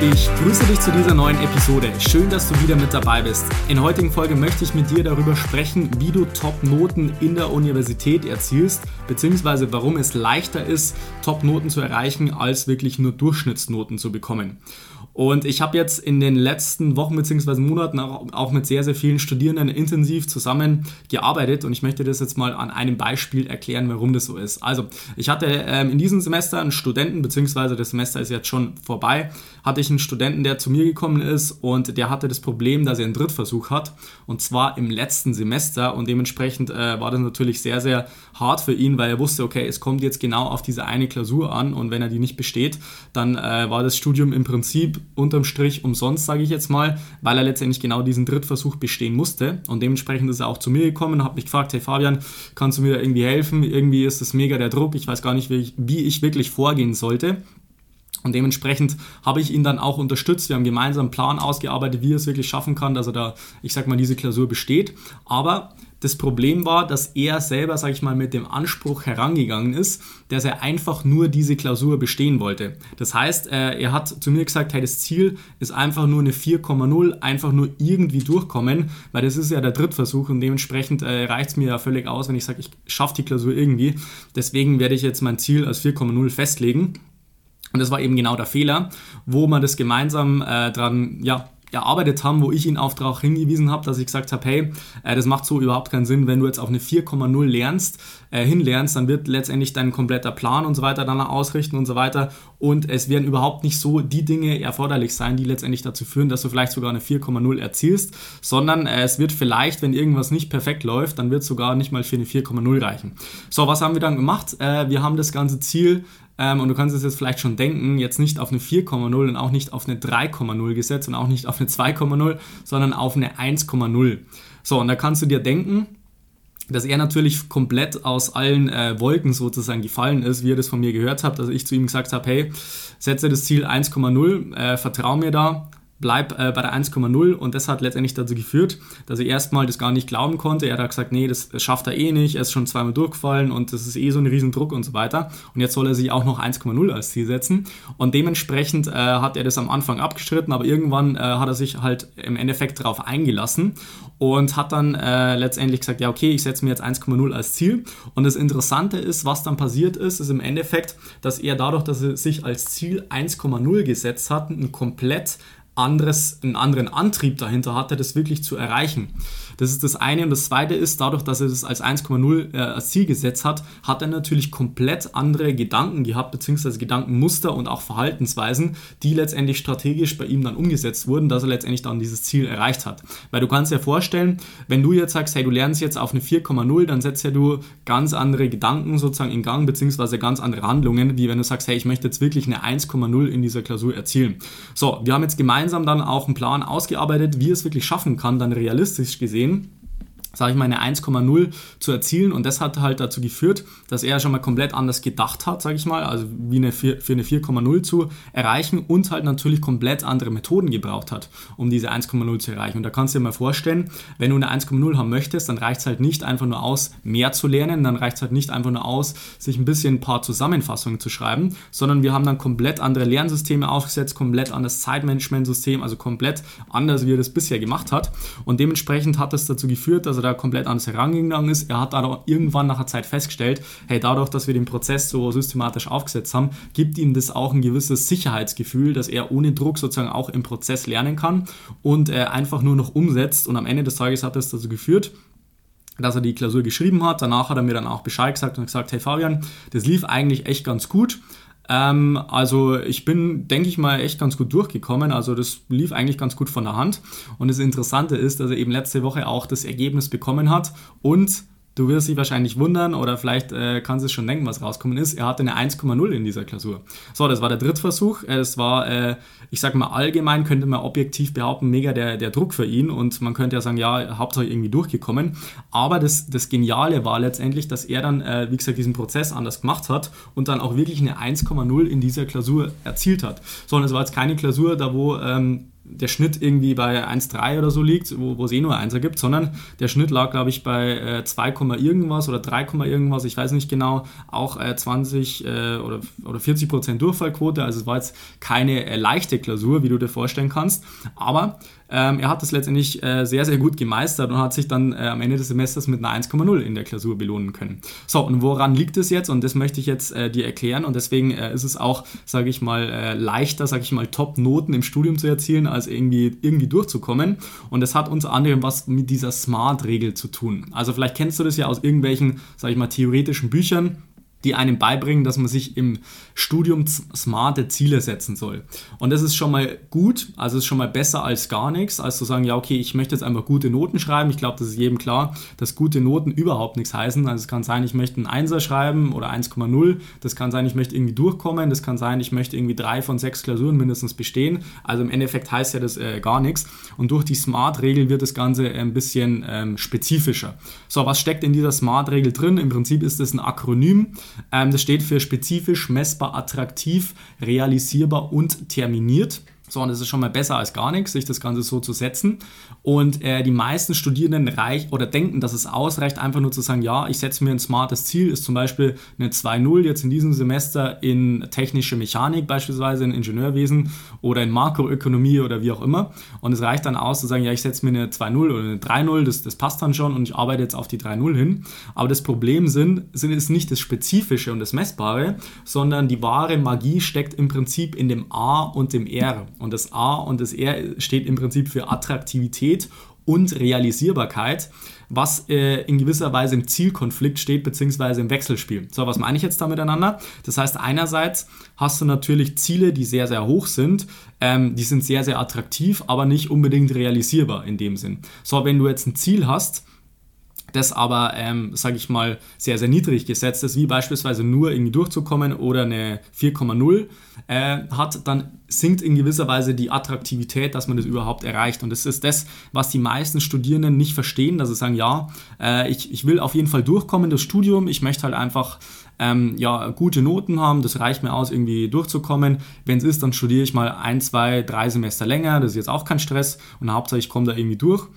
Ich grüße dich zu dieser neuen Episode. Schön, dass du wieder mit dabei bist. In heutigen Folge möchte ich mit dir darüber sprechen, wie du Top-Noten in der Universität erzielst, beziehungsweise warum es leichter ist, Top-Noten zu erreichen, als wirklich nur Durchschnittsnoten zu bekommen. Und ich habe jetzt in den letzten Wochen bzw. Monaten auch, auch, mit sehr, sehr vielen Studierenden intensiv zusammengearbeitet und ich möchte das jetzt mal an einem Beispiel erklären, warum das so ist. Also, ich hatte ähm, in diesem Semester einen Studenten, beziehungsweise das Semester ist jetzt schon vorbei, hatte ich einen Studenten, der zu mir gekommen ist und der hatte das Problem, dass er einen Drittversuch hat und zwar im letzten Semester und dementsprechend äh, war das natürlich sehr, sehr hart für ihn, weil er wusste, okay, es kommt jetzt genau auf diese eine Klausur an und wenn er die nicht besteht, dann äh, war das Studium im Prinzip unterm Strich umsonst, sage ich jetzt mal, weil er letztendlich genau diesen Drittversuch bestehen musste. Und dementsprechend ist er auch zu mir gekommen, hat mich gefragt, hey Fabian, kannst du mir da irgendwie helfen? Irgendwie ist das mega der Druck, ich weiß gar nicht, wie ich, wie ich wirklich vorgehen sollte. Und dementsprechend habe ich ihn dann auch unterstützt. Wir haben gemeinsam einen Plan ausgearbeitet, wie er es wirklich schaffen kann, dass er da, ich sag mal, diese Klausur besteht. Aber das Problem war, dass er selber, sag ich mal, mit dem Anspruch herangegangen ist, dass er einfach nur diese Klausur bestehen wollte. Das heißt, äh, er hat zu mir gesagt, hey, das Ziel ist einfach nur eine 4,0, einfach nur irgendwie durchkommen, weil das ist ja der Drittversuch und dementsprechend äh, reicht es mir ja völlig aus, wenn ich sage, ich schaffe die Klausur irgendwie. Deswegen werde ich jetzt mein Ziel als 4,0 festlegen. Und das war eben genau der Fehler, wo man das gemeinsam äh, dran, ja, erarbeitet haben, wo ich ihn auch darauf hingewiesen habe, dass ich gesagt habe, hey, äh, das macht so überhaupt keinen Sinn, wenn du jetzt auf eine 4,0 lernst, äh, hinlernst, dann wird letztendlich dein kompletter Plan und so weiter danach ausrichten und so weiter und es werden überhaupt nicht so die Dinge erforderlich sein, die letztendlich dazu führen, dass du vielleicht sogar eine 4,0 erzielst, sondern äh, es wird vielleicht, wenn irgendwas nicht perfekt läuft, dann wird es sogar nicht mal für eine 4,0 reichen. So, was haben wir dann gemacht? Äh, wir haben das ganze Ziel ähm, und du kannst es jetzt vielleicht schon denken, jetzt nicht auf eine 4,0 und auch nicht auf eine 3,0 gesetzt und auch nicht auf eine 2,0, sondern auf eine 1,0. So, und da kannst du dir denken, dass er natürlich komplett aus allen äh, Wolken sozusagen gefallen ist, wie ihr das von mir gehört habt, dass ich zu ihm gesagt habe, hey, setze das Ziel 1,0, äh, vertrau mir da, bleib äh, bei der 1,0 und das hat letztendlich dazu geführt, dass er erstmal das gar nicht glauben konnte. Er hat gesagt, nee, das, schafft er eh nicht, er ist schon zweimal durchgefallen und das ist eh so ein Riesendruck und so weiter. Und jetzt soll er sich auch noch 1,0 als Ziel setzen. Und dementsprechend äh, hat er das am Anfang abgestritten, aber irgendwann äh, hat er sich halt im Endeffekt darauf eingelassen und hat dann äh, letztendlich gesagt, ja okay, ich setze mir jetzt 1,0 als Ziel. Und das Interessante ist, was dann passiert ist, ist im Endeffekt, dass er dadurch, dass er sich als Ziel 1,0 gesetzt hat, ein komplett anderes, einen anderen Antrieb dahinter hatte, das wirklich zu erreichen. Das ist das eine. Und das zweite ist, dadurch, dass er das als 1,0 äh, als Ziel gesetzt hat, hat er natürlich komplett andere Gedanken gehabt, beziehungsweise Gedankenmuster und auch Verhaltensweisen, die letztendlich strategisch bei ihm dann umgesetzt wurden, dass er letztendlich dann dieses Ziel erreicht hat. Weil du kannst dir vorstellen, wenn du jetzt sagst, hey, du lernst jetzt auf eine 4,0, dann setzt ja du ganz andere Gedanken sozusagen in Gang, beziehungsweise ganz andere Handlungen, wie wenn du sagst, hey, ich möchte jetzt wirklich eine 1,0 in dieser Klausur erzielen. So, wir haben jetzt gemeinsam dann auch einen Plan ausgearbeitet, wie es wirklich schaffen kann, dann realistisch gesehen, game sage ich mal, eine 1,0 zu erzielen. Und das hat halt dazu geführt, dass er schon mal komplett anders gedacht hat, sage ich mal, also wie eine 4, für eine 4,0 zu erreichen und halt natürlich komplett andere Methoden gebraucht hat, um diese 1,0 zu erreichen. Und da kannst du dir mal vorstellen, wenn du eine 1,0 haben möchtest, dann reicht es halt nicht einfach nur aus, mehr zu lernen, dann reicht es halt nicht einfach nur aus, sich ein bisschen ein paar Zusammenfassungen zu schreiben, sondern wir haben dann komplett andere Lernsysteme aufgesetzt, komplett anderes Zeitmanagementsystem, also komplett anders, wie er das bisher gemacht hat. Und dementsprechend hat das dazu geführt, dass er da komplett anders herangegangen ist. Er hat dann irgendwann nach einer Zeit festgestellt, hey, dadurch, dass wir den Prozess so systematisch aufgesetzt haben, gibt ihm das auch ein gewisses Sicherheitsgefühl, dass er ohne Druck sozusagen auch im Prozess lernen kann und äh, einfach nur noch umsetzt. Und am Ende des Tages hat das dazu geführt, dass er die Klausur geschrieben hat. Danach hat er mir dann auch Bescheid gesagt und gesagt, hey Fabian, das lief eigentlich echt ganz gut. Ähm, also ich bin, denke ich mal, echt ganz gut durchgekommen. Also das lief eigentlich ganz gut von der Hand. Und das Interessante ist, dass er eben letzte Woche auch das Ergebnis bekommen hat und Du wirst dich wahrscheinlich wundern oder vielleicht äh, kannst du es schon denken, was rauskommen ist. Er hatte eine 1,0 in dieser Klausur. So, das war der Drittversuch. Es war, äh, ich sag mal, allgemein könnte man objektiv behaupten, mega der, der Druck für ihn und man könnte ja sagen, ja, Hauptsache irgendwie durchgekommen. Aber das, das Geniale war letztendlich, dass er dann, äh, wie gesagt, diesen Prozess anders gemacht hat und dann auch wirklich eine 1,0 in dieser Klausur erzielt hat. So, und es war jetzt keine Klausur, da wo ähm, der Schnitt irgendwie bei 1,3 oder so liegt, wo, es eh nur 1 gibt, sondern der Schnitt lag, glaube ich, bei äh, 2, irgendwas oder 3, irgendwas, ich weiß nicht genau, auch äh, 20 äh, oder, oder 40 Prozent Durchfallquote. Also es war jetzt keine äh, leichte Klausur, wie du dir vorstellen kannst, aber ähm, er hat das letztendlich äh, sehr, sehr gut gemeistert und hat sich dann äh, am Ende des Semesters mit einer 1,0 in der Klausur belohnen können. So, und woran liegt es jetzt? Und das möchte ich jetzt äh, dir erklären und deswegen äh, ist es auch, sage ich mal, äh, leichter, sage ich mal, Top-Noten im Studium zu erzielen, als irgendwie, irgendwie durchzukommen. Und das hat unter anderem was mit dieser Smart-Regel zu tun. Also vielleicht kennst du das ja aus irgendwelchen, sage ich mal, theoretischen Büchern die einem beibringen, dass man sich im Studium smarte Ziele setzen soll. Und das ist schon mal gut, also ist schon mal besser als gar nichts, als zu sagen, ja, okay, ich möchte jetzt einfach gute Noten schreiben. Ich glaube, das ist jedem klar, dass gute Noten überhaupt nichts heißen. Also es kann sein, ich möchte einen Einser schreiben oder 1,0. Das kann sein, ich möchte irgendwie durchkommen. Das kann sein, ich möchte irgendwie drei von sechs Klausuren mindestens bestehen. Also im Endeffekt heißt ja das äh, gar nichts. Und durch die Smart-Regel wird das Ganze ein bisschen ähm, spezifischer. So, was steckt in dieser Smart-Regel drin? Im Prinzip ist das ein Akronym. Ähm, das steht für spezifisch, messbar, attraktiv, realisierbar und terminiert. So, und das ist schon mal besser als gar nichts, sich das Ganze so zu setzen. Und äh, die meisten Studierenden reich oder denken, dass es ausreicht, einfach nur zu sagen, ja, ich setze mir ein smartes Ziel, ist zum Beispiel eine 2.0 jetzt in diesem Semester in technische Mechanik beispielsweise, in Ingenieurwesen oder in Makroökonomie oder wie auch immer. Und es reicht dann aus zu sagen, ja, ich setze mir eine 2.0 oder eine 3.0, das, das passt dann schon und ich arbeite jetzt auf die 3.0 hin. Aber das Problem sind, sind ist nicht das Spezifische und das Messbare, sondern die wahre Magie steckt im Prinzip in dem A und dem R. Und das A und das R steht im Prinzip für Attraktivität und Realisierbarkeit, was äh, in gewisser Weise im Zielkonflikt steht, beziehungsweise im Wechselspiel. So, was meine ich jetzt da miteinander? Das heißt, einerseits hast du natürlich Ziele, die sehr, sehr hoch sind, ähm, die sind sehr, sehr attraktiv, aber nicht unbedingt realisierbar in dem Sinn. So, wenn du jetzt ein Ziel hast, das aber, ähm, sage ich mal, sehr, sehr niedrig gesetzt ist, wie beispielsweise nur irgendwie durchzukommen oder eine 4,0 äh, hat, dann sinkt in gewisser Weise die Attraktivität, dass man das überhaupt erreicht. Und das ist das, was die meisten Studierenden nicht verstehen, dass sie sagen, ja, äh, ich, ich will auf jeden Fall durchkommen, das Studium, ich möchte halt einfach ähm, ja, gute Noten haben, das reicht mir aus, irgendwie durchzukommen. Wenn es ist, dann studiere ich mal ein, zwei, drei Semester länger, das ist jetzt auch kein Stress. Und Hauptsache ich komme da irgendwie durch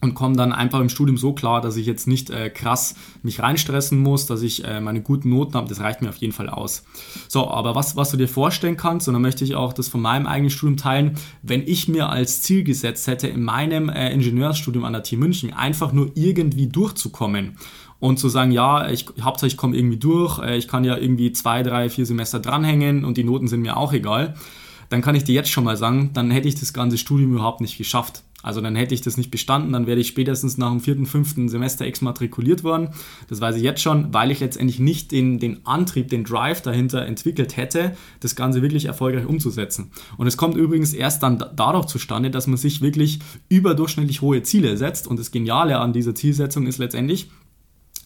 und komme dann einfach im Studium so klar, dass ich jetzt nicht äh, krass mich reinstressen muss, dass ich äh, meine guten Noten habe, das reicht mir auf jeden Fall aus. So, aber was, was du dir vorstellen kannst, und dann möchte ich auch das von meinem eigenen Studium teilen, wenn ich mir als Ziel gesetzt hätte, in meinem äh, Ingenieursstudium an der TU München einfach nur irgendwie durchzukommen und zu sagen, ja, ich, hauptsächlich komme irgendwie durch, äh, ich kann ja irgendwie zwei, drei, vier Semester dranhängen und die Noten sind mir auch egal, dann kann ich dir jetzt schon mal sagen, dann hätte ich das ganze Studium überhaupt nicht geschafft. Also dann hätte ich das nicht bestanden, dann wäre ich spätestens nach dem vierten, fünften Semester exmatrikuliert worden. Das weiß ich jetzt schon, weil ich letztendlich nicht den, den Antrieb, den Drive dahinter entwickelt hätte, das Ganze wirklich erfolgreich umzusetzen. Und es kommt übrigens erst dann dadurch zustande, dass man sich wirklich überdurchschnittlich hohe Ziele setzt. Und das Geniale an dieser Zielsetzung ist letztendlich,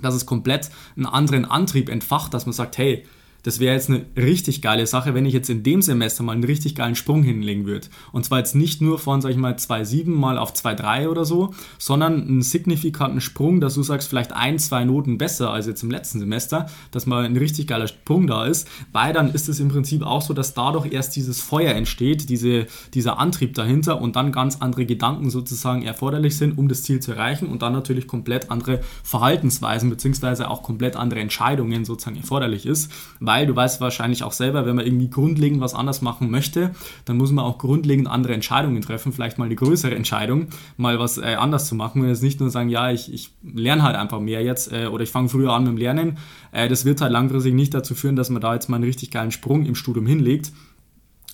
dass es komplett einen anderen Antrieb entfacht, dass man sagt, hey, das wäre jetzt eine richtig geile Sache, wenn ich jetzt in dem Semester mal einen richtig geilen Sprung hinlegen würde. Und zwar jetzt nicht nur von, sag ich mal, 2,7 mal auf 2,3 oder so, sondern einen signifikanten Sprung, dass du sagst, vielleicht ein, zwei Noten besser als jetzt im letzten Semester, dass mal ein richtig geiler Sprung da ist, weil dann ist es im Prinzip auch so, dass dadurch erst dieses Feuer entsteht, diese, dieser Antrieb dahinter und dann ganz andere Gedanken sozusagen erforderlich sind, um das Ziel zu erreichen und dann natürlich komplett andere Verhaltensweisen beziehungsweise auch komplett andere Entscheidungen sozusagen erforderlich ist, weil weil du weißt wahrscheinlich auch selber, wenn man irgendwie grundlegend was anders machen möchte, dann muss man auch grundlegend andere Entscheidungen treffen, vielleicht mal eine größere Entscheidung, mal was äh, anders zu machen. Und jetzt nicht nur sagen, ja, ich, ich lerne halt einfach mehr jetzt äh, oder ich fange früher an mit dem Lernen. Äh, das wird halt langfristig nicht dazu führen, dass man da jetzt mal einen richtig geilen Sprung im Studium hinlegt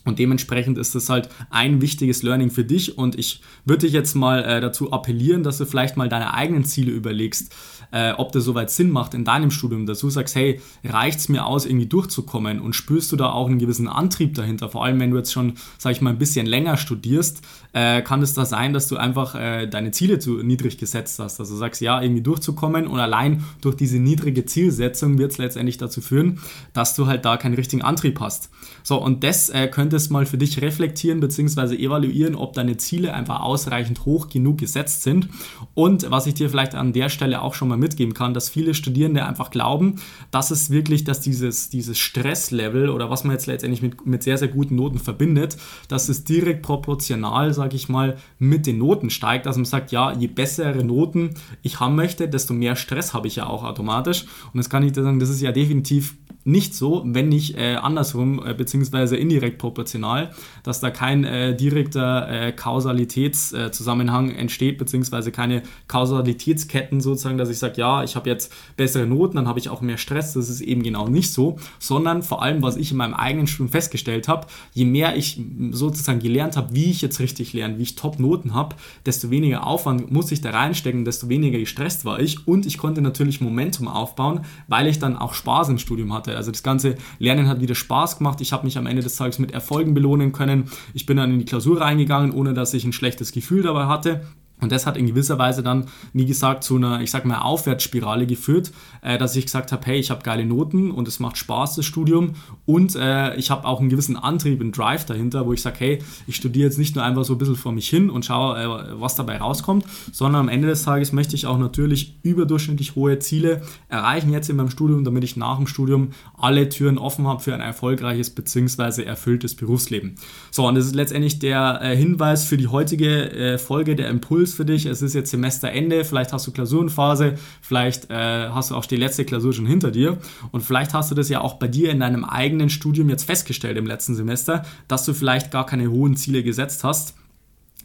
Und dementsprechend ist das halt ein wichtiges Learning für dich. Und ich würde dich jetzt mal äh, dazu appellieren, dass du vielleicht mal deine eigenen Ziele überlegst, äh, ob das soweit Sinn macht in deinem Studium, dass du sagst, hey, reicht es mir aus, irgendwie durchzukommen und spürst du da auch einen gewissen Antrieb dahinter? Vor allem, wenn du jetzt schon, sag ich mal, ein bisschen länger studierst, äh, kann es da sein, dass du einfach äh, deine Ziele zu niedrig gesetzt hast. Also sagst, ja, irgendwie durchzukommen und allein durch diese niedrige Zielsetzung wird es letztendlich dazu führen, dass du halt da keinen richtigen Antrieb hast. So, und das äh, könntest mal für dich reflektieren bzw. evaluieren, ob deine Ziele einfach ausreichend hoch genug gesetzt sind. Und was ich dir vielleicht an der Stelle auch schon mal mitgeben kann, dass viele Studierende einfach glauben, dass es wirklich, dass dieses, dieses Stresslevel oder was man jetzt letztendlich mit, mit sehr, sehr guten Noten verbindet, dass es direkt proportional, sage ich mal, mit den Noten steigt. Also man sagt, ja, je bessere Noten ich haben möchte, desto mehr Stress habe ich ja auch automatisch. Und das kann ich dir sagen, das ist ja definitiv nicht so, wenn nicht äh, andersrum, äh, beziehungsweise indirekt proportional, dass da kein äh, direkter äh, Kausalitätszusammenhang entsteht, beziehungsweise keine Kausalitätsketten sozusagen, dass ich sage, ja, ich habe jetzt bessere Noten, dann habe ich auch mehr Stress. Das ist eben genau nicht so, sondern vor allem, was ich in meinem eigenen Studium festgestellt habe, je mehr ich sozusagen gelernt habe, wie ich jetzt richtig lerne, wie ich Top-Noten habe, desto weniger Aufwand muss ich da reinstecken, desto weniger gestresst war ich und ich konnte natürlich Momentum aufbauen, weil ich dann auch Spaß im Studium hatte. Also das ganze Lernen hat wieder Spaß gemacht. Ich habe mich am Ende des Tages mit Erfolgen belohnen können. Ich bin dann in die Klausur reingegangen, ohne dass ich ein schlechtes Gefühl dabei hatte. Und das hat in gewisser Weise dann, wie gesagt, zu einer, ich sag mal, Aufwärtsspirale geführt, äh, dass ich gesagt habe, hey, ich habe geile Noten und es macht Spaß, das Studium. Und äh, ich habe auch einen gewissen Antrieb, einen Drive dahinter, wo ich sage, hey, ich studiere jetzt nicht nur einfach so ein bisschen vor mich hin und schaue, äh, was dabei rauskommt, sondern am Ende des Tages möchte ich auch natürlich überdurchschnittlich hohe Ziele erreichen jetzt in meinem Studium, damit ich nach dem Studium alle Türen offen habe für ein erfolgreiches bzw. erfülltes Berufsleben. So, und das ist letztendlich der äh, Hinweis für die heutige äh, Folge, der Impuls Impuls für dich. Es ist jetzt Semesterende, vielleicht hast du Klausurenphase, vielleicht äh, hast du auch die letzte Klausur schon hinter dir. Und vielleicht hast du das ja auch bei dir in deinem eigenen Studium jetzt festgestellt im letzten Semester, dass du vielleicht gar keine hohen Ziele gesetzt hast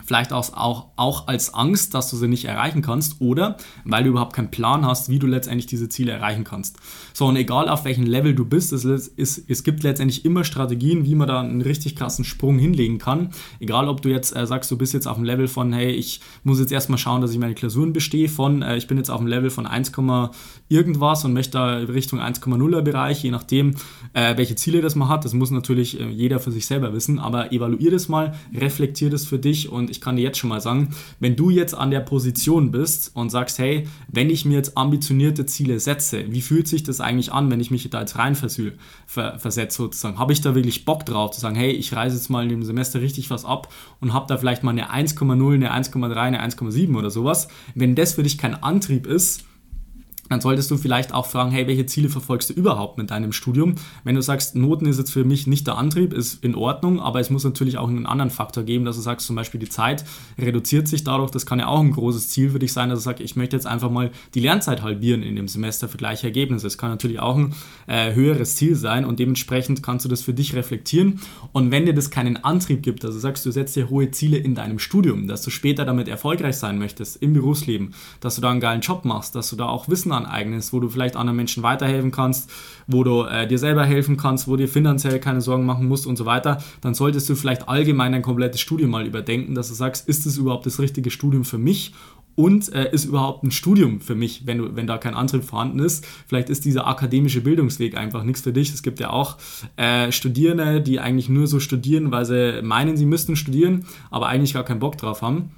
Vielleicht auch, auch, auch als Angst, dass du sie nicht erreichen kannst oder weil du überhaupt keinen Plan hast, wie du letztendlich diese Ziele erreichen kannst. So, und egal auf welchem Level du bist, es, ist, es gibt letztendlich immer Strategien, wie man da einen richtig krassen Sprung hinlegen kann. Egal, ob du jetzt äh, sagst, du bist jetzt auf dem Level von, hey, ich muss jetzt erstmal schauen, dass ich meine Klausuren bestehe, von, äh, ich bin jetzt auf dem Level von 1, irgendwas und möchte da Richtung 1,0er Bereich, je nachdem, äh, welche Ziele das man hat. Das muss natürlich äh, jeder für sich selber wissen, aber evaluier das mal, reflektier das für dich und ich kann dir jetzt schon mal sagen, wenn du jetzt an der Position bist und sagst, hey, wenn ich mir jetzt ambitionierte Ziele setze, wie fühlt sich das eigentlich an, wenn ich mich da jetzt rein ver versetze sozusagen? Habe ich da wirklich Bock drauf zu sagen, hey, ich reise jetzt mal in dem Semester richtig was ab und habe da vielleicht mal eine 1,0, eine 1,3, eine 1,7 oder sowas? Wenn das für dich kein Antrieb ist, dann solltest du vielleicht auch fragen, hey, welche Ziele verfolgst du überhaupt mit deinem Studium? Wenn du sagst, Noten ist jetzt für mich nicht der Antrieb, ist in Ordnung, aber es muss natürlich auch einen anderen Faktor geben, dass du sagst, zum Beispiel die Zeit reduziert sich dadurch, das kann ja auch ein großes Ziel für dich sein, dass du sagst, ich möchte jetzt einfach mal die Lernzeit halbieren in dem Semester für gleiche Ergebnisse. Das kann natürlich auch ein äh, höheres Ziel sein und dementsprechend kannst du das für dich reflektieren und wenn dir das keinen Antrieb gibt, also sagst du setzt dir hohe Ziele in deinem Studium, dass du später damit erfolgreich sein möchtest im Berufsleben, dass du da einen geilen Job machst, dass du da auch Wissen aneignest, wo du vielleicht anderen Menschen weiterhelfen kannst, wo du äh, dir selber helfen kannst, wo dir finanziell keine Sorgen machen musst und so weiter, dann solltest du vielleicht allgemein dein komplettes Studium mal überdenken, dass du sagst, ist es überhaupt das richtige Studium für mich und äh, ist überhaupt ein Studium für mich, wenn, du, wenn da kein Antrieb vorhanden ist. Vielleicht ist dieser akademische Bildungsweg einfach nichts für dich. Es gibt ja auch äh, Studierende, die eigentlich nur so studieren, weil sie meinen, sie müssten studieren, aber eigentlich gar keinen Bock drauf haben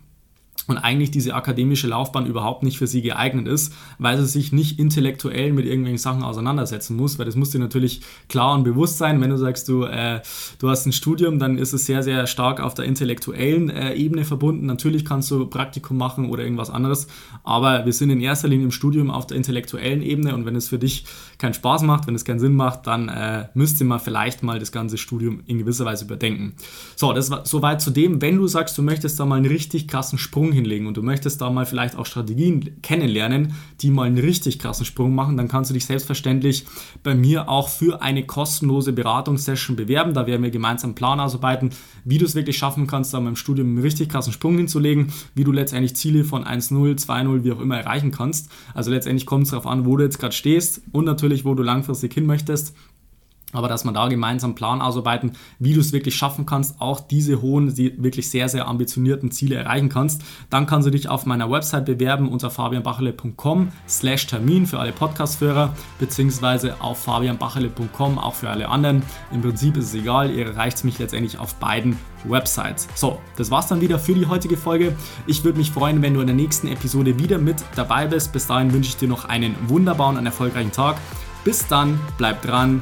und eigentlich diese akademische Laufbahn überhaupt nicht für sie geeignet ist, weil sie sich nicht intellektuell mit irgendwelchen Sachen auseinandersetzen muss, weil das muss dir natürlich klar und bewusst sein. Wenn du sagst, du, äh, du hast ein Studium, dann ist es sehr, sehr stark auf der intellektuellen äh, Ebene verbunden. Natürlich kannst du Praktikum machen oder irgendwas anderes, aber wir sind in erster Linie im Studium auf der intellektuellen Ebene und wenn es für dich keinen Spaß macht, wenn es keinen Sinn macht, dann äh, müsste man vielleicht mal das ganze Studium in gewisser Weise überdenken. So, das war soweit zu dem, wenn du sagst, du möchtest da mal einen richtig krassen Sprung hinlegen und du möchtest da mal vielleicht auch Strategien kennenlernen, die mal einen richtig krassen Sprung machen, dann kannst du dich selbstverständlich bei mir auch für eine kostenlose Beratungssession bewerben. Da werden wir gemeinsam einen Plan ausarbeiten, wie du es wirklich schaffen kannst, da beim Studium einen richtig krassen Sprung hinzulegen, wie du letztendlich Ziele von 1-0, 2-0, wie auch immer erreichen kannst. Also letztendlich kommt es darauf an, wo du jetzt gerade stehst und natürlich, wo du langfristig hin möchtest. Aber dass man da gemeinsam einen Plan ausarbeiten, wie du es wirklich schaffen kannst, auch diese hohen, wirklich sehr, sehr ambitionierten Ziele erreichen kannst, dann kannst du dich auf meiner Website bewerben unter fabianbachele.com slash Termin für alle Podcast-Führer, beziehungsweise auf fabianbachele.com auch für alle anderen. Im Prinzip ist es egal, ihr erreicht mich letztendlich auf beiden Websites. So, das war's dann wieder für die heutige Folge. Ich würde mich freuen, wenn du in der nächsten Episode wieder mit dabei bist. Bis dahin wünsche ich dir noch einen wunderbaren und erfolgreichen Tag. Bis dann, bleib dran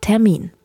fabianbachele.com/termin.